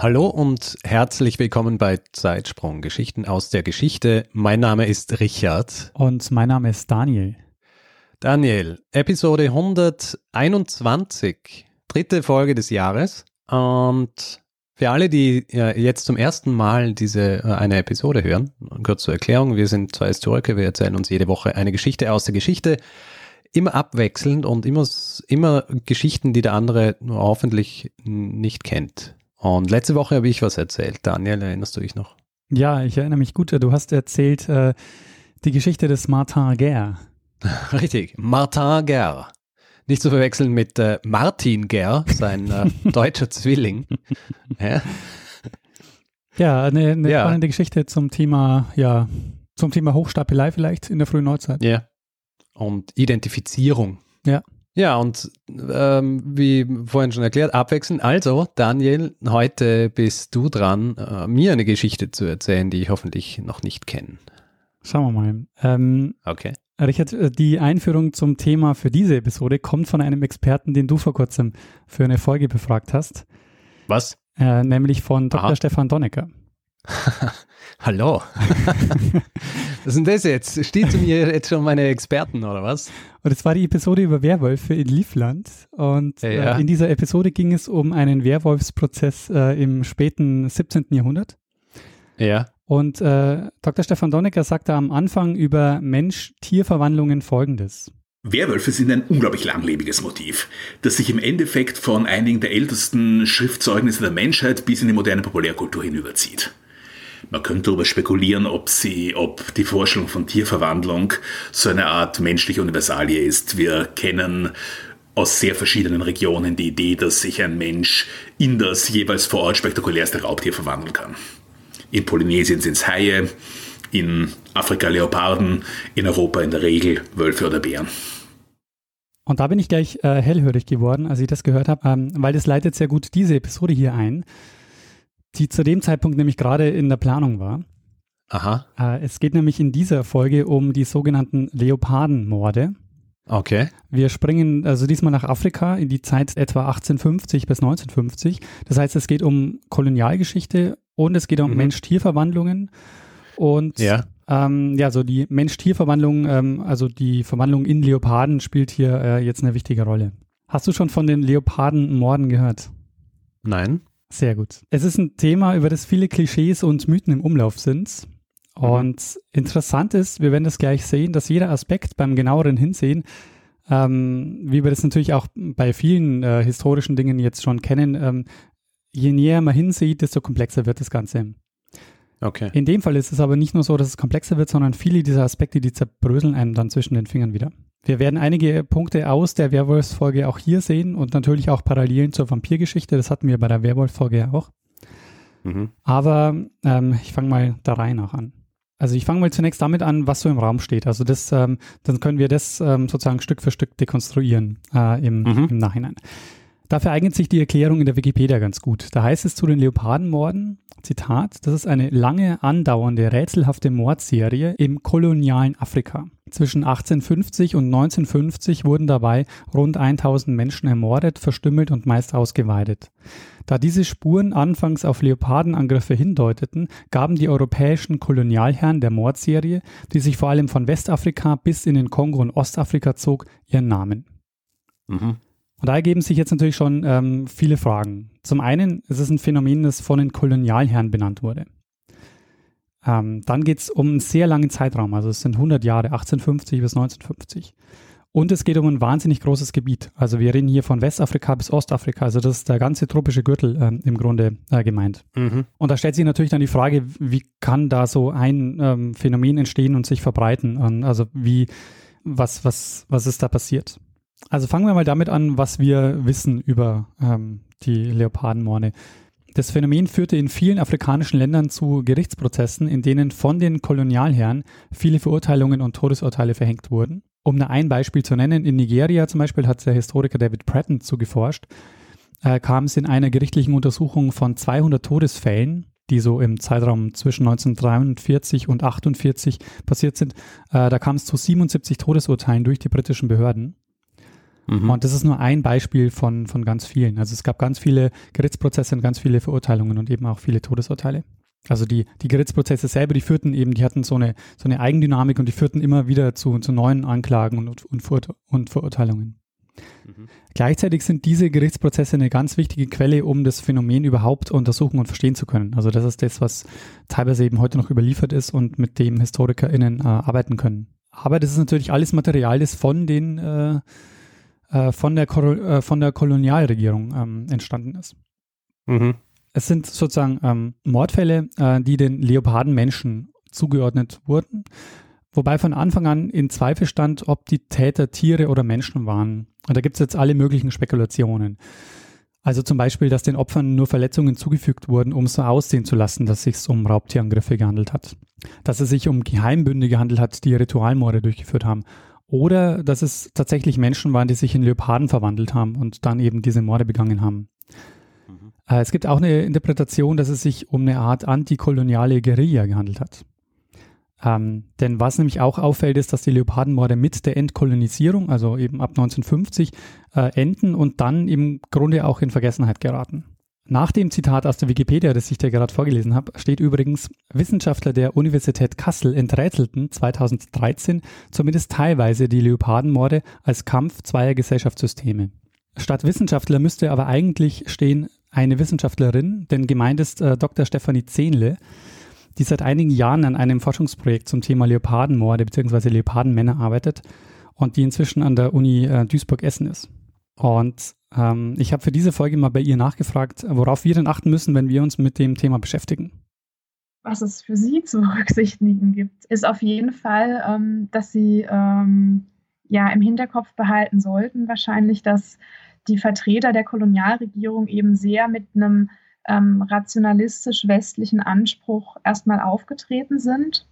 Hallo und herzlich willkommen bei Zeitsprung Geschichten aus der Geschichte. Mein Name ist Richard. Und mein Name ist Daniel. Daniel, Episode 121, dritte Folge des Jahres. Und für alle, die jetzt zum ersten Mal diese äh, eine Episode hören, kurz zur Erklärung, wir sind zwei Historiker, wir erzählen uns jede Woche eine Geschichte aus der Geschichte, immer abwechselnd und immer, immer Geschichten, die der andere hoffentlich nicht kennt. Und letzte Woche habe ich was erzählt. Daniel, erinnerst du dich noch? Ja, ich erinnere mich gut. Du hast erzählt äh, die Geschichte des Martin Guerre. Richtig, Martin Guerre. Nicht zu verwechseln mit äh, Martin Guerre, sein äh, deutscher Zwilling. ja, ja eine, eine ja. spannende Geschichte zum Thema, ja, zum Thema Hochstapelei vielleicht in der frühen Neuzeit. Ja. Und Identifizierung. Ja. Ja, und ähm, wie vorhin schon erklärt, abwechselnd. Also, Daniel, heute bist du dran, äh, mir eine Geschichte zu erzählen, die ich hoffentlich noch nicht kenne. Schauen wir mal. Ähm, okay. Richard, die Einführung zum Thema für diese Episode kommt von einem Experten, den du vor kurzem für eine Folge befragt hast. Was? Äh, nämlich von Dr. Aha. Stefan Donnecker. Hallo. was ist denn das jetzt? Steht zu mir jetzt schon meine Experten oder was? Und es war die Episode über Werwölfe in Livland. Und ja, ja. Äh, in dieser Episode ging es um einen Werwolfsprozess äh, im späten 17. Jahrhundert. Ja. Und äh, Dr. Stefan Donnecker sagte am Anfang über Mensch-Tier-Verwandlungen folgendes. Werwölfe sind ein unglaublich langlebiges Motiv, das sich im Endeffekt von einigen der ältesten Schriftzeugnisse der Menschheit bis in die moderne Populärkultur hinüberzieht. Man könnte darüber spekulieren, ob sie, ob die Vorstellung von Tierverwandlung so eine Art menschliche Universalie ist. Wir kennen aus sehr verschiedenen Regionen die Idee, dass sich ein Mensch in das jeweils vor Ort spektakulärste Raubtier verwandeln kann. In Polynesien sind es Haie, in Afrika Leoparden, in Europa in der Regel Wölfe oder Bären. Und da bin ich gleich äh, hellhörig geworden, als ich das gehört habe, ähm, weil das leitet sehr gut diese Episode hier ein die zu dem Zeitpunkt nämlich gerade in der Planung war. Aha. Äh, es geht nämlich in dieser Folge um die sogenannten Leopardenmorde. Okay. Wir springen also diesmal nach Afrika in die Zeit etwa 1850 bis 1950. Das heißt, es geht um Kolonialgeschichte und es geht um mhm. Mensch-Tier-Verwandlungen. Und ja. Ähm, ja, so die Mensch-Tier-Verwandlung, ähm, also die Verwandlung in Leoparden spielt hier äh, jetzt eine wichtige Rolle. Hast du schon von den Leopardenmorden gehört? Nein. Sehr gut. Es ist ein Thema, über das viele Klischees und Mythen im Umlauf sind. Mhm. Und interessant ist, wir werden das gleich sehen, dass jeder Aspekt beim genaueren Hinsehen, ähm, wie wir das natürlich auch bei vielen äh, historischen Dingen jetzt schon kennen, ähm, je näher man hinsieht, desto komplexer wird das Ganze. Okay. In dem Fall ist es aber nicht nur so, dass es komplexer wird, sondern viele dieser Aspekte, die zerbröseln einem dann zwischen den Fingern wieder. Wir werden einige Punkte aus der Werwolf-Folge auch hier sehen und natürlich auch Parallelen zur Vampirgeschichte. Das hatten wir bei der Werwolf-Folge ja auch. Mhm. Aber ähm, ich fange mal der Reihe nach an. Also ich fange mal zunächst damit an, was so im Raum steht. Also das, ähm, dann können wir das ähm, sozusagen Stück für Stück dekonstruieren äh, im, mhm. im Nachhinein. Dafür eignet sich die Erklärung in der Wikipedia ganz gut. Da heißt es zu den Leopardenmorden, Zitat, das ist eine lange andauernde, rätselhafte Mordserie im kolonialen Afrika. Zwischen 1850 und 1950 wurden dabei rund 1000 Menschen ermordet, verstümmelt und meist ausgeweidet. Da diese Spuren anfangs auf Leopardenangriffe hindeuteten, gaben die europäischen Kolonialherren der Mordserie, die sich vor allem von Westafrika bis in den Kongo und Ostafrika zog, ihren Namen. Mhm. Und da ergeben sich jetzt natürlich schon ähm, viele Fragen. Zum einen ist es ein Phänomen, das von den Kolonialherren benannt wurde. Ähm, dann geht es um einen sehr langen Zeitraum, also es sind 100 Jahre, 1850 bis 1950. Und es geht um ein wahnsinnig großes Gebiet. Also wir reden hier von Westafrika bis Ostafrika. Also das ist der ganze tropische Gürtel ähm, im Grunde äh, gemeint. Mhm. Und da stellt sich natürlich dann die Frage, wie kann da so ein ähm, Phänomen entstehen und sich verbreiten? Und also wie, was, was, was ist da passiert? Also fangen wir mal damit an, was wir wissen über ähm, die Leopardenmorde. Das Phänomen führte in vielen afrikanischen Ländern zu Gerichtsprozessen, in denen von den Kolonialherren viele Verurteilungen und Todesurteile verhängt wurden. Um nur ein Beispiel zu nennen, in Nigeria zum Beispiel hat der Historiker David Pratton zu geforscht, äh, kam es in einer gerichtlichen Untersuchung von 200 Todesfällen, die so im Zeitraum zwischen 1943 und 48 passiert sind, äh, da kam es zu 77 Todesurteilen durch die britischen Behörden. Mhm. Und das ist nur ein Beispiel von, von ganz vielen. Also es gab ganz viele Gerichtsprozesse und ganz viele Verurteilungen und eben auch viele Todesurteile. Also die, die Gerichtsprozesse selber, die führten eben, die hatten so eine, so eine Eigendynamik und die führten immer wieder zu, zu neuen Anklagen und, und, und Verurteilungen. Mhm. Gleichzeitig sind diese Gerichtsprozesse eine ganz wichtige Quelle, um das Phänomen überhaupt untersuchen und verstehen zu können. Also das ist das, was teilweise eben heute noch überliefert ist und mit dem HistorikerInnen äh, arbeiten können. Aber das ist natürlich alles Material, das von den äh, äh, von, der äh, von der Kolonialregierung ähm, entstanden ist. Mhm. Es sind sozusagen ähm, Mordfälle, äh, die den Leopardenmenschen zugeordnet wurden, wobei von Anfang an in Zweifel stand, ob die Täter Tiere oder Menschen waren. Und da gibt es jetzt alle möglichen Spekulationen. Also zum Beispiel, dass den Opfern nur Verletzungen zugefügt wurden, um so aussehen zu lassen, dass es sich um Raubtierangriffe gehandelt hat. Dass es sich um Geheimbünde gehandelt hat, die Ritualmorde durchgeführt haben. Oder dass es tatsächlich Menschen waren, die sich in Leoparden verwandelt haben und dann eben diese Morde begangen haben. Mhm. Äh, es gibt auch eine Interpretation, dass es sich um eine Art antikoloniale Guerilla gehandelt hat. Ähm, denn was nämlich auch auffällt, ist, dass die Leopardenmorde mit der Entkolonisierung, also eben ab 1950, äh, enden und dann im Grunde auch in Vergessenheit geraten. Nach dem Zitat aus der Wikipedia, das ich dir gerade vorgelesen habe, steht übrigens, Wissenschaftler der Universität Kassel enträtselten 2013 zumindest teilweise die Leopardenmorde als Kampf zweier Gesellschaftssysteme. Statt Wissenschaftler müsste aber eigentlich stehen eine Wissenschaftlerin, denn gemeint ist äh, Dr. Stefanie Zehnle, die seit einigen Jahren an einem Forschungsprojekt zum Thema Leopardenmorde bzw. Leopardenmänner arbeitet und die inzwischen an der Uni äh, Duisburg-Essen ist. Und ähm, ich habe für diese Folge mal bei ihr nachgefragt, worauf wir denn achten müssen, wenn wir uns mit dem Thema beschäftigen. Was es für Sie zu berücksichtigen gibt, ist auf jeden Fall, ähm, dass Sie ähm, ja im Hinterkopf behalten sollten, wahrscheinlich, dass die Vertreter der Kolonialregierung eben sehr mit einem ähm, rationalistisch-westlichen Anspruch erstmal aufgetreten sind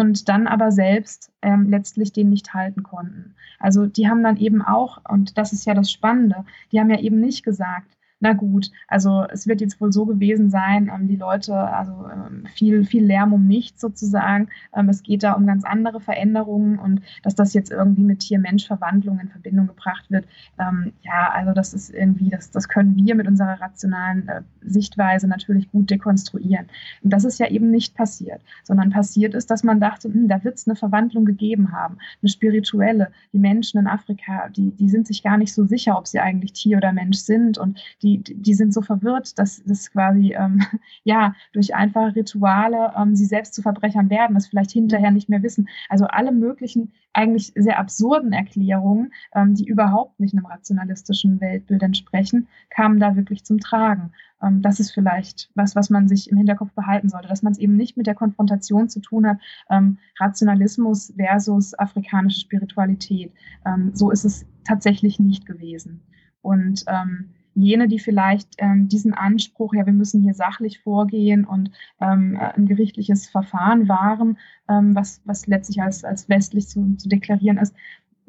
und dann aber selbst ähm, letztlich den nicht halten konnten. Also die haben dann eben auch, und das ist ja das Spannende, die haben ja eben nicht gesagt, na gut, also es wird jetzt wohl so gewesen sein, ähm, die Leute, also ähm, viel, viel Lärm um nichts sozusagen. Ähm, es geht da um ganz andere Veränderungen und dass das jetzt irgendwie mit Tier-Mensch-Verwandlung in Verbindung gebracht wird, ja, also das ist irgendwie, das, das können wir mit unserer rationalen äh, Sichtweise natürlich gut dekonstruieren. Und das ist ja eben nicht passiert, sondern passiert ist, dass man dachte, hm, da wird es eine Verwandlung gegeben haben, eine spirituelle. Die Menschen in Afrika, die, die sind sich gar nicht so sicher, ob sie eigentlich Tier oder Mensch sind und die die, die sind so verwirrt, dass das quasi ähm, ja durch einfache Rituale ähm, sie selbst zu Verbrechern werden, das vielleicht hinterher nicht mehr wissen. Also alle möglichen eigentlich sehr absurden Erklärungen, ähm, die überhaupt nicht einem rationalistischen Weltbild entsprechen, kamen da wirklich zum Tragen. Ähm, das ist vielleicht was, was man sich im Hinterkopf behalten sollte, dass man es eben nicht mit der Konfrontation zu tun hat, ähm, Rationalismus versus afrikanische Spiritualität. Ähm, so ist es tatsächlich nicht gewesen. Und ähm, jene, die vielleicht ähm, diesen Anspruch, ja, wir müssen hier sachlich vorgehen und ähm, ein gerichtliches Verfahren wahren, ähm, was, was letztlich als, als westlich zu, zu deklarieren ist,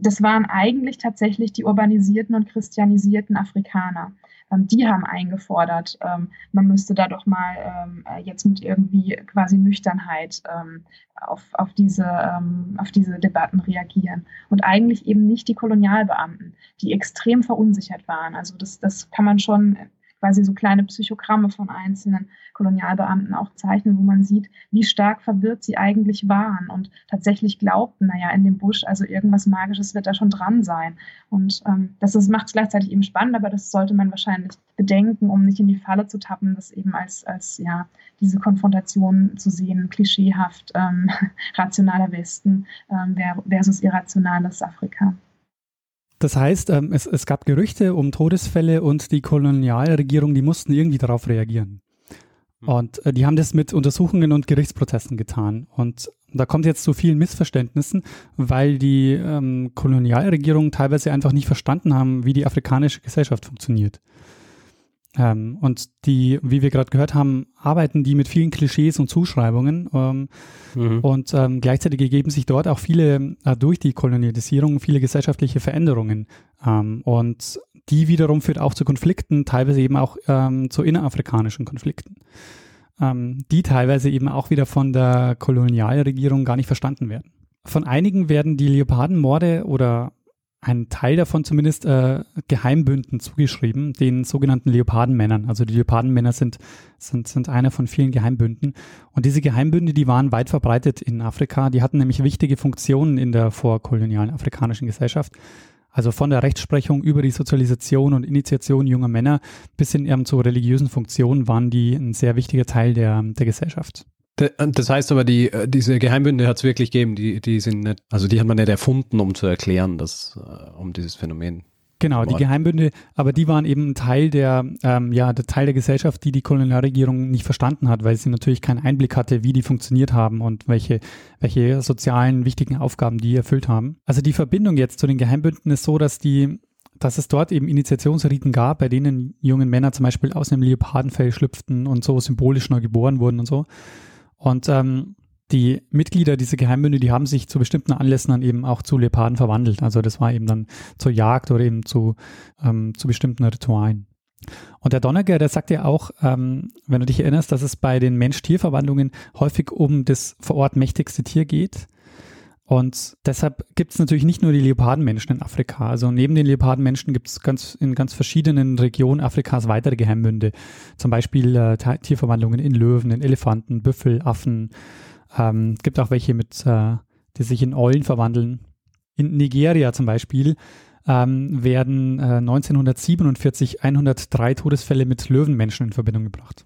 das waren eigentlich tatsächlich die urbanisierten und christianisierten Afrikaner. Ähm, die haben eingefordert, ähm, man müsste da doch mal ähm, jetzt mit irgendwie quasi Nüchternheit ähm, auf, auf, diese, ähm, auf diese Debatten reagieren. Und eigentlich eben nicht die Kolonialbeamten, die extrem verunsichert waren. Also das, das kann man schon quasi so kleine Psychogramme von einzelnen Kolonialbeamten auch zeichnen, wo man sieht, wie stark verwirrt sie eigentlich waren und tatsächlich glaubten, naja, in dem Busch, also irgendwas Magisches wird da schon dran sein. Und ähm, das macht es gleichzeitig eben spannend, aber das sollte man wahrscheinlich bedenken, um nicht in die Falle zu tappen, das eben als, als ja, diese Konfrontation zu sehen, klischeehaft ähm, rationaler Westen ähm, versus irrationales Afrika. Das heißt, ähm, es, es gab Gerüchte um Todesfälle und die Kolonialregierung, die mussten irgendwie darauf reagieren. Hm. Und äh, die haben das mit Untersuchungen und Gerichtsprozessen getan. Und da kommt jetzt zu vielen Missverständnissen, weil die ähm, Kolonialregierungen teilweise einfach nicht verstanden haben, wie die afrikanische Gesellschaft funktioniert. Ähm, und die, wie wir gerade gehört haben, arbeiten die mit vielen Klischees und Zuschreibungen. Ähm, mhm. Und ähm, gleichzeitig ergeben sich dort auch viele, äh, durch die Kolonialisierung, viele gesellschaftliche Veränderungen. Ähm, und die wiederum führt auch zu Konflikten, teilweise eben auch ähm, zu innerafrikanischen Konflikten, ähm, die teilweise eben auch wieder von der Kolonialregierung gar nicht verstanden werden. Von einigen werden die Leopardenmorde oder ein Teil davon zumindest äh, Geheimbünden zugeschrieben, den sogenannten Leopardenmännern. Also die Leopardenmänner sind, sind, sind einer von vielen Geheimbünden. Und diese Geheimbünde, die waren weit verbreitet in Afrika. Die hatten nämlich wichtige Funktionen in der vorkolonialen afrikanischen Gesellschaft. Also von der Rechtsprechung über die Sozialisation und Initiation junger Männer bis hin eben zu religiösen Funktionen waren die ein sehr wichtiger Teil der, der Gesellschaft. Das heißt aber, die, äh, diese Geheimbünde hat es wirklich gegeben, die, die sind nicht, also die hat man nicht erfunden, um zu erklären, dass, äh, um dieses Phänomen Genau, die Geheimbünde, aber die waren eben ein Teil der, ähm, ja, der Teil der Gesellschaft, die die Kolonialregierung nicht verstanden hat, weil sie natürlich keinen Einblick hatte, wie die funktioniert haben und welche, welche sozialen wichtigen Aufgaben die erfüllt haben. Also die Verbindung jetzt zu den Geheimbünden ist so, dass die, dass es dort eben Initiationsriten gab, bei denen jungen Männer zum Beispiel aus einem Leopardenfell schlüpften und so symbolisch neu geboren wurden und so. Und ähm, die Mitglieder dieser Geheimbünde, die haben sich zu bestimmten Anlässen dann eben auch zu Leoparden verwandelt. Also das war eben dann zur Jagd oder eben zu, ähm, zu bestimmten Ritualen. Und der Donneger, der sagt ja auch, ähm, wenn du dich erinnerst, dass es bei den Mensch-Tier-Verwandlungen häufig um das vor Ort mächtigste Tier geht. Und deshalb gibt es natürlich nicht nur die Leopardenmenschen in Afrika. Also neben den Leopardenmenschen gibt es ganz, in ganz verschiedenen Regionen Afrikas weitere Geheimbünde. Zum Beispiel äh, Tierverwandlungen in Löwen, in Elefanten, Büffel, Affen, ähm, gibt auch welche mit, äh, die sich in Eulen verwandeln. In Nigeria zum Beispiel ähm, werden äh, 1947 103 Todesfälle mit Löwenmenschen in Verbindung gebracht.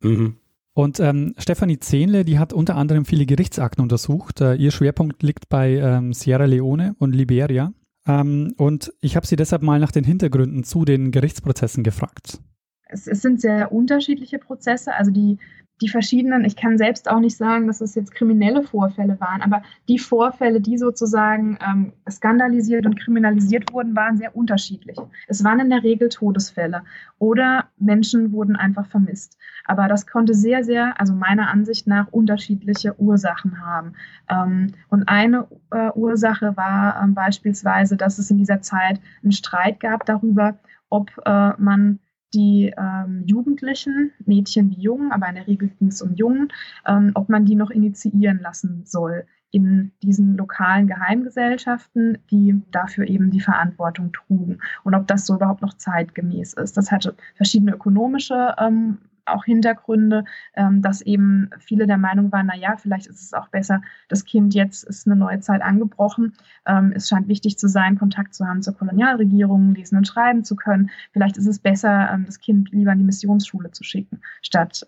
Mhm. Und ähm, Stefanie Zehnle, die hat unter anderem viele Gerichtsakten untersucht. Äh, ihr Schwerpunkt liegt bei ähm, Sierra Leone und Liberia. Ähm, und ich habe sie deshalb mal nach den Hintergründen zu den Gerichtsprozessen gefragt. Es, es, sind sehr unterschiedliche Prozesse. Also die die verschiedenen, ich kann selbst auch nicht sagen, dass es jetzt kriminelle Vorfälle waren, aber die Vorfälle, die sozusagen ähm, skandalisiert und kriminalisiert wurden, waren sehr unterschiedlich. Es waren in der Regel Todesfälle oder Menschen wurden einfach vermisst. Aber das konnte sehr, sehr, also meiner Ansicht nach, unterschiedliche Ursachen haben. Ähm, und eine äh, Ursache war ähm, beispielsweise, dass es in dieser Zeit einen Streit gab darüber, ob äh, man die ähm, Jugendlichen, Mädchen wie Jungen, aber in der Regel ging es um Jungen, ähm, ob man die noch initiieren lassen soll in diesen lokalen Geheimgesellschaften, die dafür eben die Verantwortung trugen und ob das so überhaupt noch zeitgemäß ist. Das hatte verschiedene ökonomische ähm, auch Hintergründe, ähm, dass eben viele der Meinung waren, na ja, vielleicht ist es auch besser, das Kind jetzt ist eine neue Zeit angebrochen. Ähm, es scheint wichtig zu sein, Kontakt zu haben zur Kolonialregierung, lesen und schreiben zu können. Vielleicht ist es besser, ähm, das Kind lieber in die Missionsschule zu schicken, statt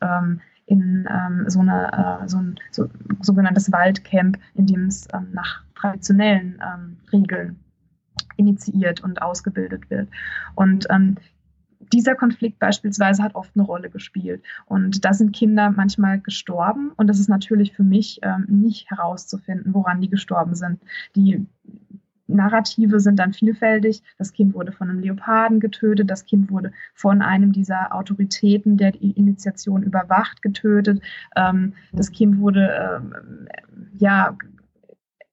in so, eine, äh, so ein so, sogenanntes Waldcamp, in dem es nach traditionellen Regeln initiiert und ausgebildet wird. Und ähm, dieser Konflikt beispielsweise hat oft eine Rolle gespielt. Und da sind Kinder manchmal gestorben. Und das ist natürlich für mich ähm, nicht herauszufinden, woran die gestorben sind. Die Narrative sind dann vielfältig. Das Kind wurde von einem Leoparden getötet, das Kind wurde von einem dieser Autoritäten, der die Initiation überwacht, getötet. Ähm, das Kind wurde ähm, ja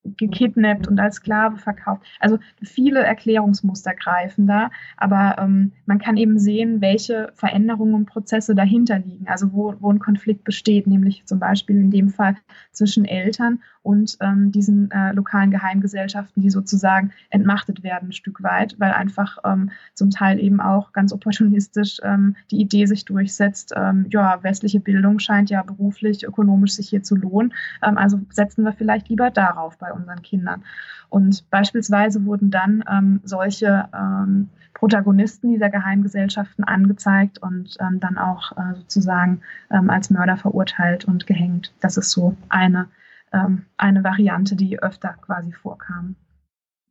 gekidnappt und als Sklave verkauft. Also viele Erklärungsmuster greifen da, aber ähm, man kann eben sehen, welche Veränderungen und Prozesse dahinter liegen, also wo, wo ein Konflikt besteht, nämlich zum Beispiel in dem Fall zwischen Eltern und ähm, diesen äh, lokalen Geheimgesellschaften, die sozusagen entmachtet werden ein Stück weit, weil einfach ähm, zum Teil eben auch ganz opportunistisch ähm, die Idee sich durchsetzt, ähm, ja, westliche Bildung scheint ja beruflich, ökonomisch sich hier zu lohnen, ähm, also setzen wir vielleicht lieber darauf bei unseren Kindern. Und beispielsweise wurden dann ähm, solche Protagonisten dieser Geheimgesellschaften angezeigt und dann auch äh, sozusagen als Mörder verurteilt und gehängt. Das ist so eine ähm, eine Variante, die öfter quasi vorkam.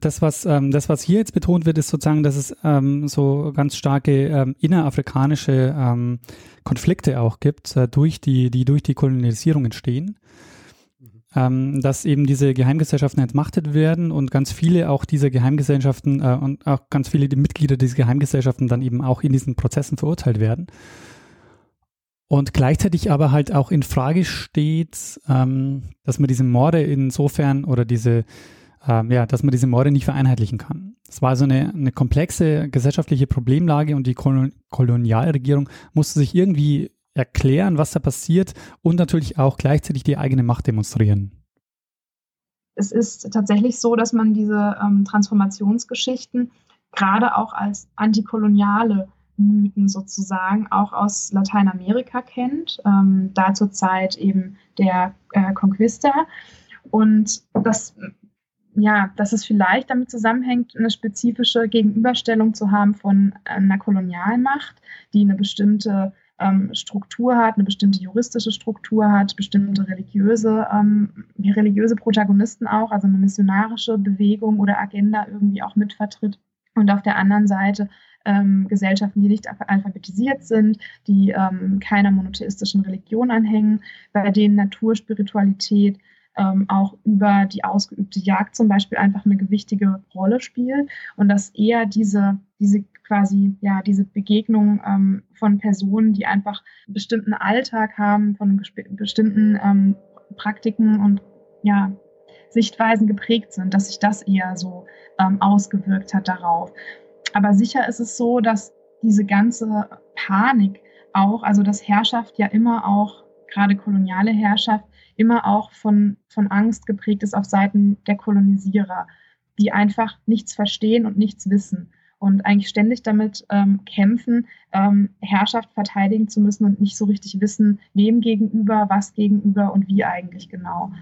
das, was, ähm, das, was hier jetzt betont wird, ist sozusagen, dass es ähm, so ganz starke ähm, innerafrikanische ähm, Konflikte auch gibt, äh, durch die, die durch die Kolonialisierung entstehen. Ähm, dass eben diese Geheimgesellschaften entmachtet werden und ganz viele auch dieser Geheimgesellschaften äh, und auch ganz viele die Mitglieder dieser Geheimgesellschaften dann eben auch in diesen Prozessen verurteilt werden. Und gleichzeitig aber halt auch in Frage steht, ähm, dass man diese Morde insofern oder diese ähm, ja, dass man diese Morde nicht vereinheitlichen kann. Es war also eine, eine komplexe gesellschaftliche Problemlage und die Kolon Kolonialregierung musste sich irgendwie erklären, was da passiert und natürlich auch gleichzeitig die eigene Macht demonstrieren. Es ist tatsächlich so, dass man diese ähm, Transformationsgeschichten gerade auch als antikoloniale Mythen sozusagen auch aus Lateinamerika kennt, ähm, da zur Zeit eben der äh, Conquista. Und das ja, dass es vielleicht damit zusammenhängt, eine spezifische Gegenüberstellung zu haben von einer Kolonialmacht, die eine bestimmte ähm, Struktur hat, eine bestimmte juristische Struktur hat, bestimmte religiöse, ähm, religiöse Protagonisten auch, also eine missionarische Bewegung oder Agenda irgendwie auch mitvertritt. Und auf der anderen Seite ähm, Gesellschaften, die nicht alphabetisiert sind, die ähm, keiner monotheistischen Religion anhängen, bei denen Natur, Spiritualität ähm, auch über die ausgeübte Jagd zum Beispiel einfach eine gewichtige Rolle spielt und dass eher diese, diese quasi, ja, diese Begegnung ähm, von Personen, die einfach einen bestimmten Alltag haben, von bestimmten ähm, Praktiken und ja, Sichtweisen geprägt sind, dass sich das eher so ähm, ausgewirkt hat darauf. Aber sicher ist es so, dass diese ganze Panik auch, also dass Herrschaft ja immer auch, gerade koloniale Herrschaft, immer auch von, von Angst geprägt ist auf Seiten der Kolonisierer, die einfach nichts verstehen und nichts wissen und eigentlich ständig damit ähm, kämpfen, ähm, Herrschaft verteidigen zu müssen und nicht so richtig wissen, wem gegenüber, was gegenüber und wie eigentlich genau.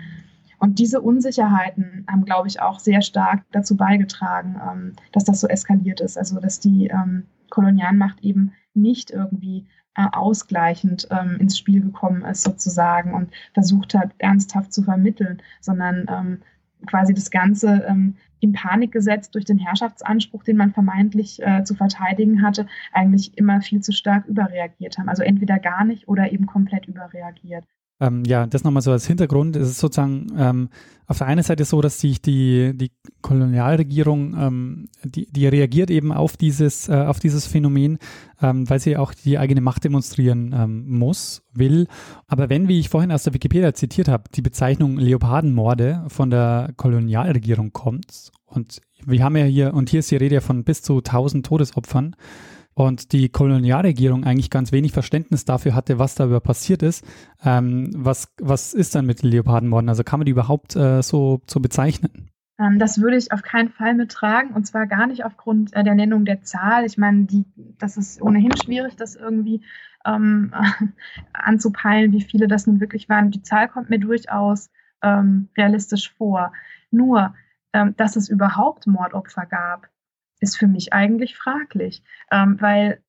Und diese Unsicherheiten haben, glaube ich, auch sehr stark dazu beigetragen, ähm, dass das so eskaliert ist. Also, dass die ähm, Kolonialmacht eben nicht irgendwie äh, ausgleichend ähm, ins Spiel gekommen ist sozusagen und versucht hat, ernsthaft zu vermitteln, sondern ähm, quasi das Ganze ähm, in Panik gesetzt durch den Herrschaftsanspruch, den man vermeintlich äh, zu verteidigen hatte, eigentlich immer viel zu stark überreagiert haben. Also entweder gar nicht oder eben komplett überreagiert. Ähm, ja, das nochmal so als Hintergrund. Es ist sozusagen ähm, auf der einen Seite so, dass sich die, die Kolonialregierung, ähm, die, die reagiert eben auf dieses, äh, auf dieses Phänomen, ähm, weil sie auch die eigene Macht demonstrieren ähm, muss, will. Aber wenn, wie ich vorhin aus der Wikipedia zitiert habe, die Bezeichnung Leopardenmorde von der Kolonialregierung kommt und wir haben ja hier, und hier ist die Rede von bis zu 1000 Todesopfern, und die Kolonialregierung eigentlich ganz wenig Verständnis dafür hatte, was da über passiert ist. Ähm, was, was ist dann mit Leopardenmorden? Also kann man die überhaupt äh, so, so bezeichnen? Ähm, das würde ich auf keinen Fall mittragen und zwar gar nicht aufgrund äh, der Nennung der Zahl. Ich meine, die, das ist ohnehin schwierig, das irgendwie ähm, anzupeilen, wie viele das nun wirklich waren. Die Zahl kommt mir durchaus ähm, realistisch vor. Nur, ähm, dass es überhaupt Mordopfer gab, ist für mich eigentlich fraglich, ähm, weil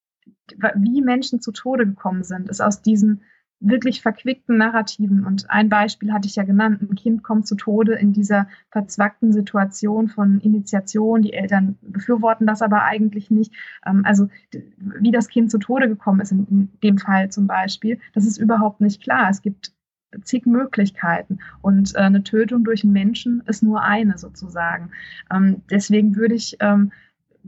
wie Menschen zu Tode gekommen sind, ist aus diesen wirklich verquickten Narrativen. Und ein Beispiel hatte ich ja genannt, ein Kind kommt zu Tode in dieser verzwackten Situation von Initiation. Die Eltern befürworten das aber eigentlich nicht. Ähm, also wie das Kind zu Tode gekommen ist in, dem Fall zum Beispiel, das ist überhaupt nicht klar. Es gibt zig Möglichkeiten und äh, eine Tötung durch einen Menschen ist nur eine sozusagen. Ähm, deswegen würde ich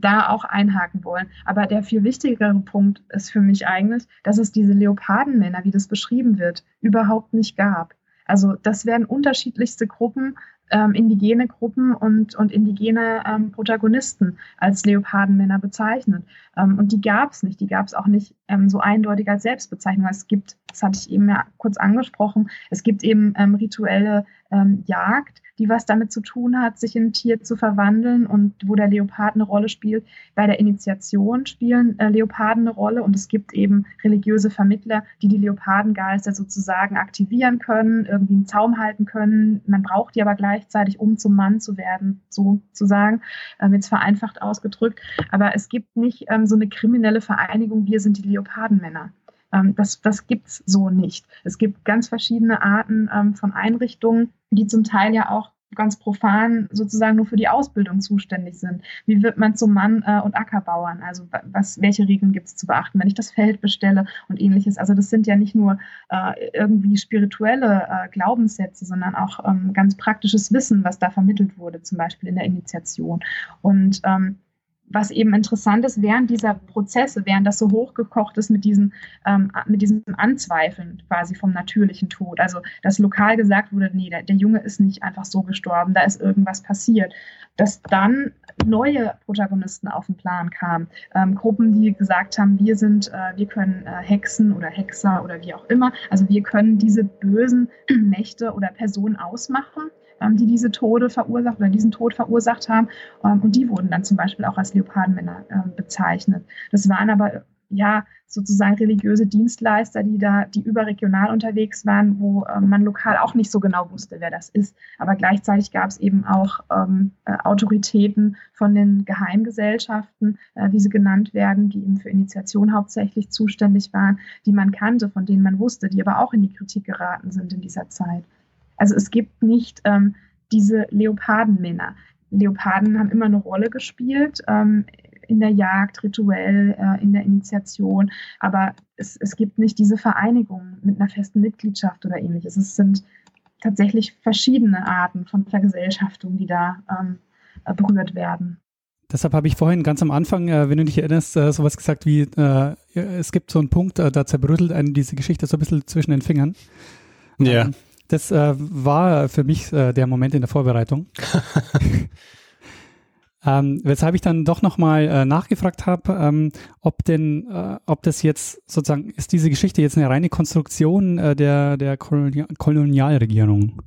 da auch einhaken wollen. Aber der viel wichtigere Punkt ist für mich eigentlich, dass es diese Leopardenmänner, wie das beschrieben wird, überhaupt nicht gab. Also das werden unterschiedlichste Gruppen ähm, indigene Gruppen und, und indigene ähm, Protagonisten als Leopardenmänner bezeichnet. Ähm, und die gab es nicht. Die gab es auch nicht ähm, so eindeutig als Selbstbezeichnung. Es gibt, das hatte ich eben ja kurz angesprochen, es gibt eben ähm, rituelle ähm, Jagd, die was damit zu tun hat, sich in ein Tier zu verwandeln und wo der Leopard eine Rolle spielt. Bei der Initiation spielen äh, Leoparden eine Rolle und es gibt eben religiöse Vermittler, die die Leopardengeister sozusagen aktivieren können, irgendwie einen Zaum halten können. Man braucht die aber gleichzeitig, um zum Mann zu werden, sozusagen, ähm, jetzt vereinfacht ausgedrückt. Aber es gibt nicht ähm, so eine kriminelle Vereinigung, wir sind die Leopardenmänner. Ähm, das das gibt es so nicht. Es gibt ganz verschiedene Arten ähm, von Einrichtungen, die zum Teil ja auch ganz profan sozusagen nur für die Ausbildung zuständig sind. Wie wird man zum Mann äh, und Ackerbauern? Also was, welche Regeln gibt es zu beachten, wenn ich das Feld bestelle und ähnliches? Also das sind ja nicht nur äh, irgendwie spirituelle äh, Glaubenssätze, sondern auch ähm, ganz praktisches Wissen, was da vermittelt wurde, zum Beispiel in der Initiation. Und ähm, was eben interessant ist, während dieser Prozesse, während das so hochgekocht ist mit, diesen, ähm, mit diesem Anzweifeln quasi vom natürlichen Tod, also dass lokal gesagt wurde, nee, der, der, Junge ist nicht einfach so gestorben, da ist irgendwas passiert, dass dann neue Protagonisten auf den Plan kamen, ähm, Gruppen, die gesagt haben, wir sind, äh, wir können äh, Hexen oder Hexer oder wie auch immer, also wir können diese bösen Mächte oder Personen ausmachen die diese Tode verursacht oder diesen Tod verursacht haben. Ähm, und die wurden dann zum Beispiel auch als Leopardenmänner ähm, bezeichnet. Das waren aber ja sozusagen religiöse Dienstleister, die da, die überregional unterwegs waren, wo ähm, man lokal auch nicht so genau wusste, wer das ist. Aber gleichzeitig gab es eben auch ähm, äh, Autoritäten von den Geheimgesellschaften, äh, wie sie genannt werden, die eben für Initiation hauptsächlich zuständig waren, die man kannte, von denen man wusste, die aber auch in die Kritik geraten sind in dieser Zeit. Also es gibt nicht ähm, diese Leopardenmänner. Leoparden haben immer eine Rolle gespielt ähm, in der Jagd, rituell, äh, in der Initiation, aber es, es gibt nicht diese Vereinigung mit einer festen Mitgliedschaft oder ähnliches. Es sind tatsächlich verschiedene Arten von Vergesellschaftung, die da ähm, äh, berührt werden. Deshalb habe ich vorhin ganz am Anfang, äh, wenn du dich erinnerst, äh, sowas gesagt wie, äh, es gibt so einen Punkt, äh, da zerbröselt einen diese Geschichte so ein bisschen zwischen den Fingern. Ja. Ähm, das äh, war für mich äh, der Moment in der Vorbereitung. ähm, weshalb ich dann doch nochmal äh, nachgefragt habe, ähm, ob denn, äh, ob das jetzt sozusagen, ist diese Geschichte jetzt eine reine Konstruktion äh, der, der Kolonial Kolonialregierung?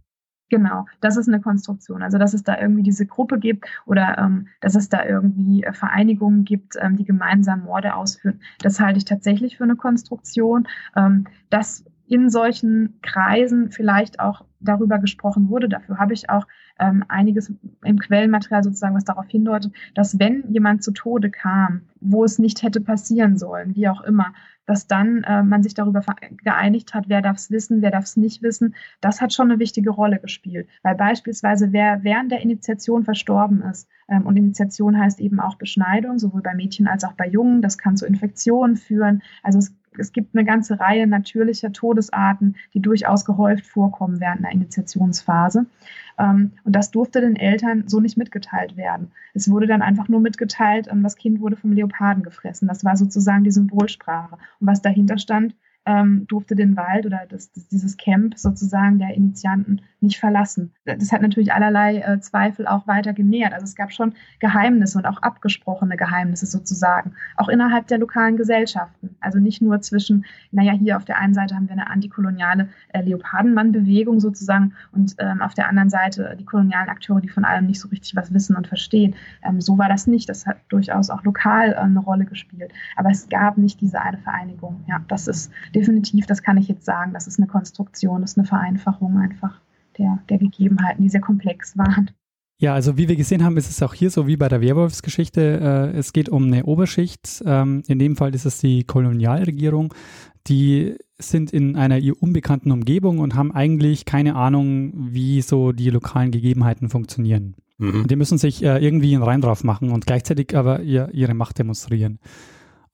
Genau, das ist eine Konstruktion. Also, dass es da irgendwie diese Gruppe gibt oder ähm, dass es da irgendwie äh, Vereinigungen gibt, ähm, die gemeinsam Morde ausführen, das halte ich tatsächlich für eine Konstruktion. Ähm, das in solchen Kreisen vielleicht auch darüber gesprochen wurde. Dafür habe ich auch ähm, einiges im Quellenmaterial sozusagen, was darauf hindeutet, dass wenn jemand zu Tode kam, wo es nicht hätte passieren sollen, wie auch immer, dass dann äh, man sich darüber geeinigt hat, wer darf es wissen, wer darf es nicht wissen. Das hat schon eine wichtige Rolle gespielt. Weil beispielsweise, wer während der Initiation verstorben ist, ähm, und Initiation heißt eben auch Beschneidung, sowohl bei Mädchen als auch bei Jungen, das kann zu Infektionen führen. Also es es gibt eine ganze Reihe natürlicher Todesarten, die durchaus gehäuft vorkommen während einer Initiationsphase. Ähm, und das durfte den Eltern so nicht mitgeteilt werden. Es wurde dann einfach nur mitgeteilt, ähm, das Kind wurde vom Leoparden gefressen. Das war sozusagen die Symbolsprache. Und was dahinter stand, ähm, durfte den Wald oder das, dieses Camp sozusagen der Initianten nicht verlassen. Das hat natürlich allerlei äh, Zweifel auch weiter genährt. Also es gab schon Geheimnisse und auch abgesprochene Geheimnisse sozusagen, auch innerhalb der lokalen Gesellschaften. Also nicht nur zwischen, naja, hier auf der einen Seite haben wir eine antikoloniale äh, Leopardenmann-Bewegung sozusagen und ähm, auf der anderen Seite die kolonialen Akteure, die von allem nicht so richtig was wissen und verstehen. Ähm, so war das nicht. Das hat durchaus auch lokal äh, eine Rolle gespielt. Aber es gab nicht diese eine Vereinigung. Ja, das ist definitiv, das kann ich jetzt sagen, das ist eine Konstruktion, das ist eine Vereinfachung einfach der, der Gegebenheiten, die sehr komplex waren. Ja, also wie wir gesehen haben, ist es auch hier so wie bei der Werwolfsgeschichte. Äh, es geht um eine Oberschicht. Ähm, in dem Fall ist es die Kolonialregierung. Die sind in einer ihr unbekannten Umgebung und haben eigentlich keine Ahnung, wie so die lokalen Gegebenheiten funktionieren. Mhm. Die müssen sich äh, irgendwie einen Rein drauf machen und gleichzeitig aber ihr, ihre Macht demonstrieren.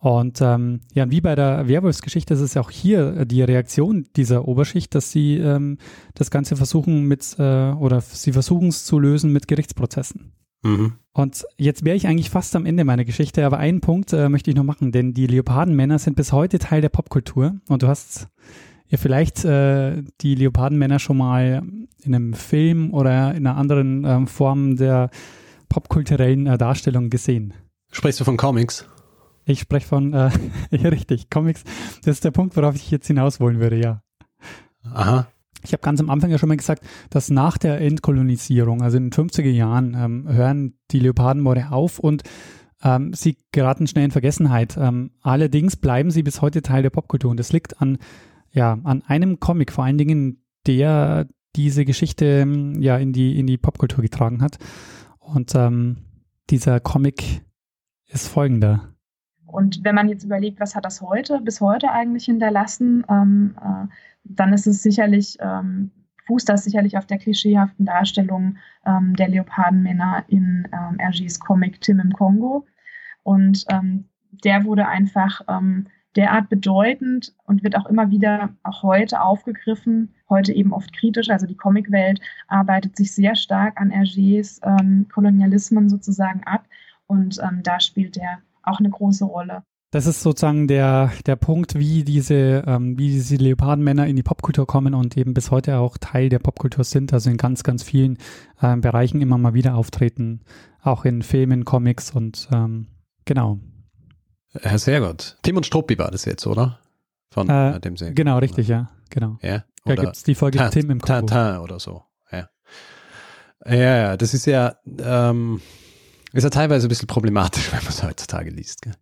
Und ähm, ja, wie bei der Werwolfsgeschichte ist es auch hier äh, die Reaktion dieser Oberschicht, dass sie ähm, das Ganze versuchen mit, äh, oder sie versuchen es zu lösen mit Gerichtsprozessen. Mhm. Und jetzt wäre ich eigentlich fast am Ende meiner Geschichte, aber einen Punkt äh, möchte ich noch machen, denn die Leopardenmänner sind bis heute Teil der Popkultur und du hast ja vielleicht äh, die Leopardenmänner schon mal in einem Film oder in einer anderen ähm, Form der popkulturellen äh, Darstellung gesehen. Sprichst du von Comics? Ich spreche von, äh, richtig, Comics. Das ist der Punkt, worauf ich jetzt hinaus wollen würde, ja. Aha. Ich habe ganz am Anfang ja schon mal gesagt, dass nach der Entkolonisierung, also in den 50er Jahren, ähm, hören die Leopardenmorde auf und ähm, sie geraten schnell in Vergessenheit. Ähm, allerdings bleiben sie bis heute Teil der Popkultur und das liegt an, ja, an einem Comic vor allen Dingen, der diese Geschichte ähm, ja in die, in die Popkultur getragen hat. Und ähm, dieser Comic ist folgender. Und wenn man jetzt überlegt, was hat das heute, bis heute eigentlich hinterlassen, ähm, äh, dann ist es sicherlich ähm, fußt das sicherlich auf der klischeehaften Darstellung ähm, der Leopardenmänner in ähm, Hergés Comic Tim im Kongo. Und ähm, der wurde einfach ähm, derart bedeutend und wird auch immer wieder auch heute aufgegriffen, heute eben oft kritisch. Also die Comicwelt arbeitet sich sehr stark an Hergés ähm, Kolonialismen sozusagen ab und da spielt er auch eine große Rolle. Das ist sozusagen der, der Punkt, wie diese, ähm, wie diese Leopardenmänner in die Popkultur kommen und eben bis heute auch Teil der Popkultur sind, also in ganz, ganz vielen ähm, Bereichen immer mal wieder auftreten, auch in Filmen, Comics und ähm, genau. Sehr gut. Tim und Struppi war das jetzt, oder? Von äh, dem sehr Genau, richtig, ja, genau. Ja, da gibt es die Folge Tim im Kongo. Tintin oder so, ja. Ja, ja, das ist ja, ähm, ist ja teilweise ein bisschen problematisch, wenn man es heutzutage liest. Gell?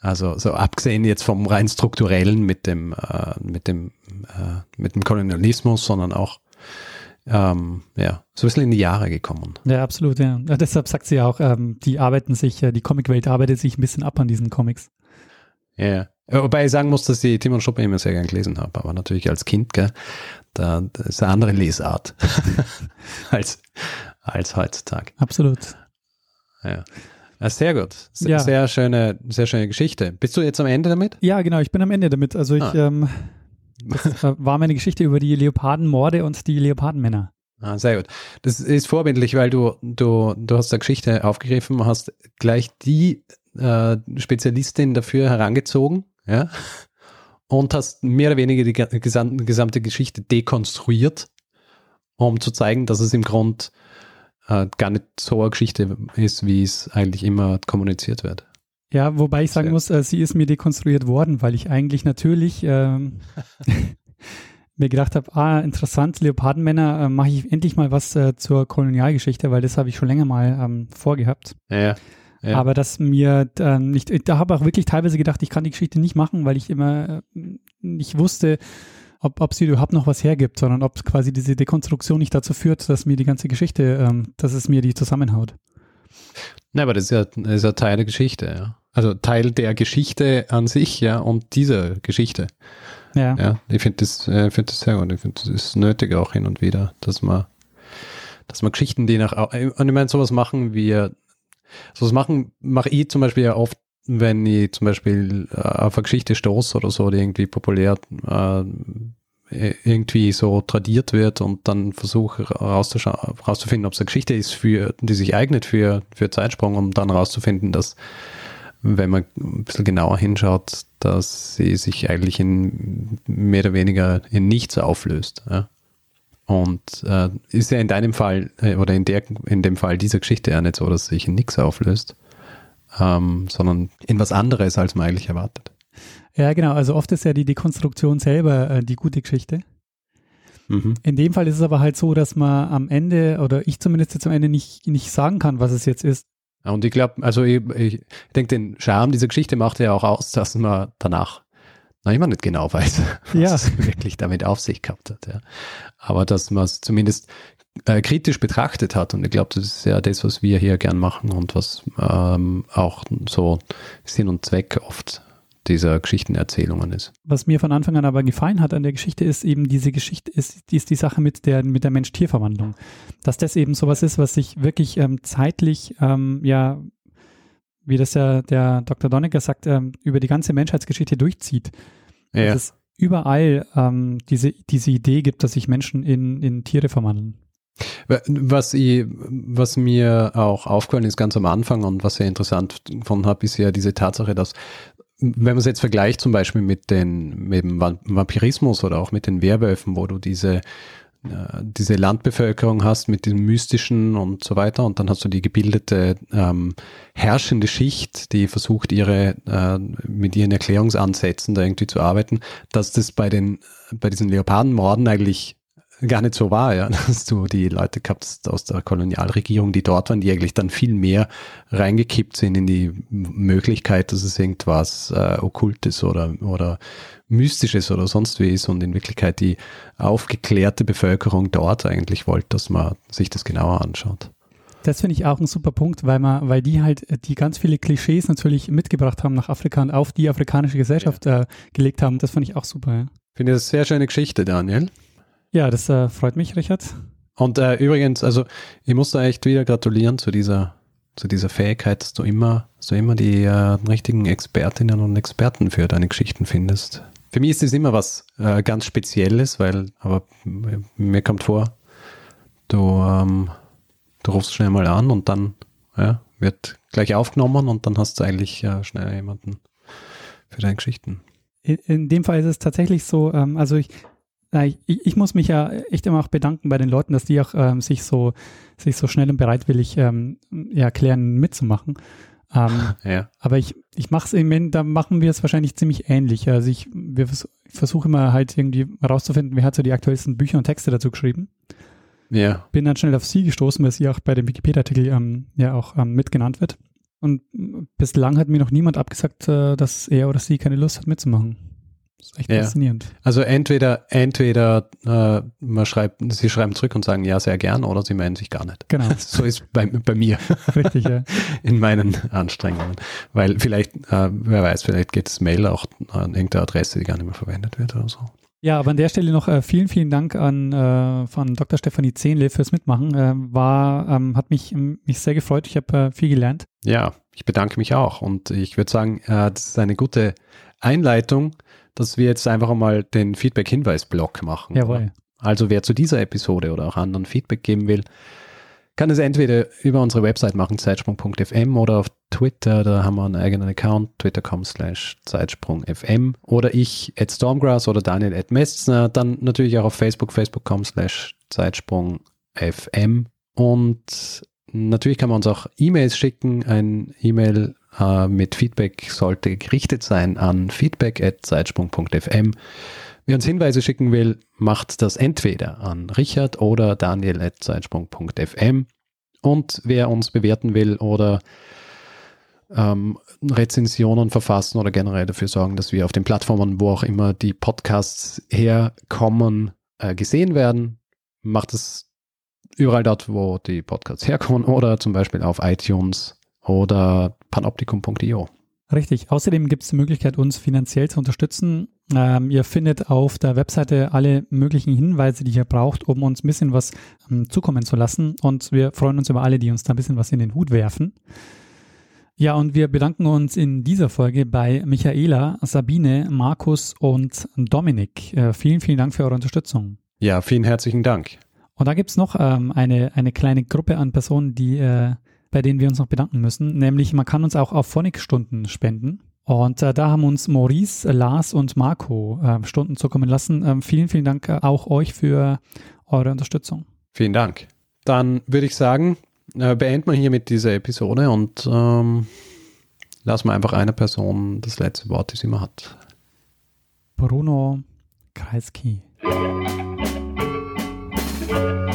Also so abgesehen jetzt vom rein strukturellen mit dem, äh, mit dem, äh, mit dem Kolonialismus, sondern auch ähm, ja, so ein bisschen in die Jahre gekommen. Ja, absolut, ja. ja deshalb sagt sie auch, ähm, die arbeiten sich, äh, die Comicwelt arbeitet sich ein bisschen ab an diesen Comics. Ja. Wobei ich sagen muss, dass ich Timon Schuppe immer sehr gern gelesen habe, aber natürlich als Kind, gell, da, das ist eine andere Lesart als, als heutzutage. Absolut. Ja. Sehr gut. Sehr, ja. sehr, schöne, sehr schöne Geschichte. Bist du jetzt am Ende damit? Ja, genau, ich bin am Ende damit. Also ich, ah. ähm, das äh, war meine Geschichte über die Leopardenmorde und die Leopardenmänner. Ah, sehr gut. Das ist vorbildlich, weil du, du, du hast eine Geschichte aufgegriffen, hast gleich die äh, Spezialistin dafür herangezogen, ja, und hast mehr oder weniger die gesamte, gesamte Geschichte dekonstruiert, um zu zeigen, dass es im Grund äh, gar nicht so eine Geschichte ist, wie es eigentlich immer kommuniziert wird. Ja, wobei ich sagen muss, äh, sie ist mir dekonstruiert worden, weil ich eigentlich natürlich ähm, mir gedacht habe, ah, interessant, Leopardenmänner, äh, mache ich endlich mal was äh, zur Kolonialgeschichte, weil das habe ich schon länger mal ähm, vorgehabt. Ja, ja. Aber dass mir äh, nicht, da habe ich auch wirklich teilweise gedacht, ich kann die Geschichte nicht machen, weil ich immer äh, nicht wusste, ob, ob sie überhaupt noch was hergibt, sondern ob quasi diese Dekonstruktion nicht dazu führt, dass mir die ganze Geschichte, ähm, dass es mir die zusammenhaut. Na, aber das ist ja, das ist ja Teil der Geschichte, ja. Also Teil der Geschichte an sich, ja, und dieser Geschichte. Ja. Ja, ich finde das, äh, find das sehr gut. Ich finde, das ist nötig auch hin und wieder, dass man, dass man Geschichten, die nach, und ich meine, sowas machen wir, sowas machen, mache ich zum Beispiel ja oft wenn ich zum Beispiel äh, auf eine Geschichte stoße oder so, die irgendwie populär äh, irgendwie so tradiert wird und dann versuche rauszufinden, ob es eine Geschichte ist, für, die sich eignet für, für Zeitsprung, um dann rauszufinden, dass, wenn man ein bisschen genauer hinschaut, dass sie sich eigentlich in mehr oder weniger in nichts auflöst. Ja? Und äh, ist ja in deinem Fall äh, oder in, der, in dem Fall dieser Geschichte ja nicht so, dass sie sich in nichts auflöst ähm, sondern in was anderes, als man eigentlich erwartet. Ja, genau. Also oft ist ja die Dekonstruktion selber äh, die gute Geschichte. Mhm. In dem Fall ist es aber halt so, dass man am Ende, oder ich zumindest jetzt am Ende nicht, nicht sagen kann, was es jetzt ist. Und ich glaube, also ich, ich denke, den Charme dieser Geschichte macht ja auch aus, dass man danach noch immer nicht genau weiß, was ja. es wirklich damit auf sich gehabt hat. Ja. Aber dass man es zumindest äh, kritisch betrachtet hat. Und ich glaube, das ist ja das, was wir hier gern machen und was ähm, auch so Sinn und Zweck oft dieser Geschichtenerzählungen ist. Was mir von Anfang an aber gefallen hat an der Geschichte, ist eben diese Geschichte, ist, ist die Sache mit der, mit der Mensch-Tier-Verwandlung. Dass das eben sowas ist, was sich wirklich ähm, zeitlich, ähm, ja, wie das ja der Dr. Donnecker sagt, ähm, über die ganze Menschheitsgeschichte durchzieht. Ja. Dass es überall ähm, diese, diese Idee gibt, dass sich Menschen in, in Tiere verwandeln. Was, ich, was mir auch aufgefallen ist ganz am Anfang und was ich interessant gefunden habe, ist ja diese Tatsache, dass wenn man es jetzt vergleicht zum Beispiel mit, den, mit dem Vampirismus oder auch mit den Werwölfen, wo du diese, äh, diese Landbevölkerung hast mit dem Mystischen und so weiter und dann hast du die gebildete ähm, herrschende Schicht, die versucht, ihre äh, mit ihren Erklärungsansätzen da irgendwie zu arbeiten, dass das bei den bei diesen Leopardenmorden eigentlich gar nicht so war, ja, dass du die Leute gehabt hast aus der Kolonialregierung, die dort waren, die eigentlich dann viel mehr reingekippt sind in die Möglichkeit, dass es irgendwas äh, Okkultes oder, oder Mystisches oder sonst wie ist und in Wirklichkeit die aufgeklärte Bevölkerung dort eigentlich wollte, dass man sich das genauer anschaut. Das finde ich auch ein super Punkt, weil man, weil die halt die ganz viele Klischees natürlich mitgebracht haben nach Afrika und auf die afrikanische Gesellschaft ja. äh, gelegt haben. Das fand ich auch super. Ja. Finde eine sehr schöne Geschichte, Daniel. Ja, das äh, freut mich, Richard. Und äh, übrigens, also ich muss da echt wieder gratulieren zu dieser, zu dieser Fähigkeit, dass du immer, dass du immer die äh, richtigen Expertinnen und Experten für deine Geschichten findest. Für mich ist das immer was äh, ganz Spezielles, weil, aber mir kommt vor, du, ähm, du rufst schnell mal an und dann ja, wird gleich aufgenommen und dann hast du eigentlich äh, schnell jemanden für deine Geschichten. In, in, dem Fall ist es tatsächlich so, ähm, also ich, ich, ich, muss mich ja echt immer auch bedanken bei den Leuten, dass die auch ähm, sich so sich so schnell und bereitwillig ähm, ja, erklären, mitzumachen. Ähm, ja. Aber ich, ich mache es im Moment, da machen wir es wahrscheinlich ziemlich ähnlich. Also ich, wir vers versuche immer halt irgendwie herauszufinden, wer hat so die aktuellsten Bücher und Texte dazu geschrieben. Ja. Bin dann schnell auf sie gestoßen, weil sie auch bei dem Wikipedia-Artikel ähm, ja auch ähm, mitgenannt wird. Und bislang hat mir noch niemand abgesagt, äh, dass er oder sie keine Lust hat mitzumachen. Das ist echt ja. faszinierend. Also entweder, entweder äh, man schreibt, sie schreiben zurück und sagen ja, sehr gern, oder sie melden sich gar nicht. Genau. So ist bei, bei mir. Richtig, ja. In meinen Anstrengungen. Weil vielleicht, äh, wer weiß, vielleicht geht das Mail auch an irgendeine Adresse, die gar nicht mehr verwendet wird oder so. Ja, aber an der Stelle noch äh, vielen, vielen Dank an äh, von Dr. Stefanie Zehnle fürs Mitmachen. Äh, war, ähm, hat mich, mich sehr gefreut. Ich habe äh, viel gelernt. Ja, ich bedanke mich auch. Und ich würde sagen, äh, das ist eine gute Einleitung, dass wir jetzt einfach einmal den Feedback-Hinweis-Block machen. Jawohl. Also wer zu dieser Episode oder auch anderen Feedback geben will, kann es entweder über unsere Website machen, zeitsprung.fm oder auf Twitter, da haben wir einen eigenen Account, twitter.com slash zeitsprungfm oder ich at Stormgrass oder Daniel at Messner, dann natürlich auch auf Facebook, facebook.com slash zeitsprungfm und natürlich kann man uns auch E-Mails schicken, ein E-Mail äh, mit Feedback sollte gerichtet sein an feedback at zeitsprung.fm. Wer uns Hinweise schicken will, macht das entweder an Richard oder daniel.zeitsprung.fm. Und wer uns bewerten will oder ähm, Rezensionen verfassen oder generell dafür sorgen, dass wir auf den Plattformen, wo auch immer die Podcasts herkommen, äh, gesehen werden, macht es überall dort, wo die Podcasts herkommen oder zum Beispiel auf iTunes oder panoptikum.io. Richtig. Außerdem gibt es die Möglichkeit, uns finanziell zu unterstützen. Ähm, ihr findet auf der Webseite alle möglichen Hinweise, die ihr braucht, um uns ein bisschen was ähm, zukommen zu lassen. Und wir freuen uns über alle, die uns da ein bisschen was in den Hut werfen. Ja, und wir bedanken uns in dieser Folge bei Michaela, Sabine, Markus und Dominik. Äh, vielen, vielen Dank für eure Unterstützung. Ja, vielen herzlichen Dank. Und da gibt es noch ähm, eine, eine kleine Gruppe an Personen, die äh, bei denen wir uns noch bedanken müssen. Nämlich, man kann uns auch auf Phonic-Stunden spenden. Und äh, da haben uns Maurice, Lars und Marco äh, Stunden zukommen lassen. Ähm, vielen, vielen Dank äh, auch euch für eure Unterstützung. Vielen Dank. Dann würde ich sagen, äh, beenden wir hier mit dieser Episode und ähm, lassen wir einfach einer Person das letzte Wort, das sie immer hat. Bruno Kreisky.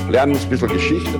Lernen ein bisschen Geschichte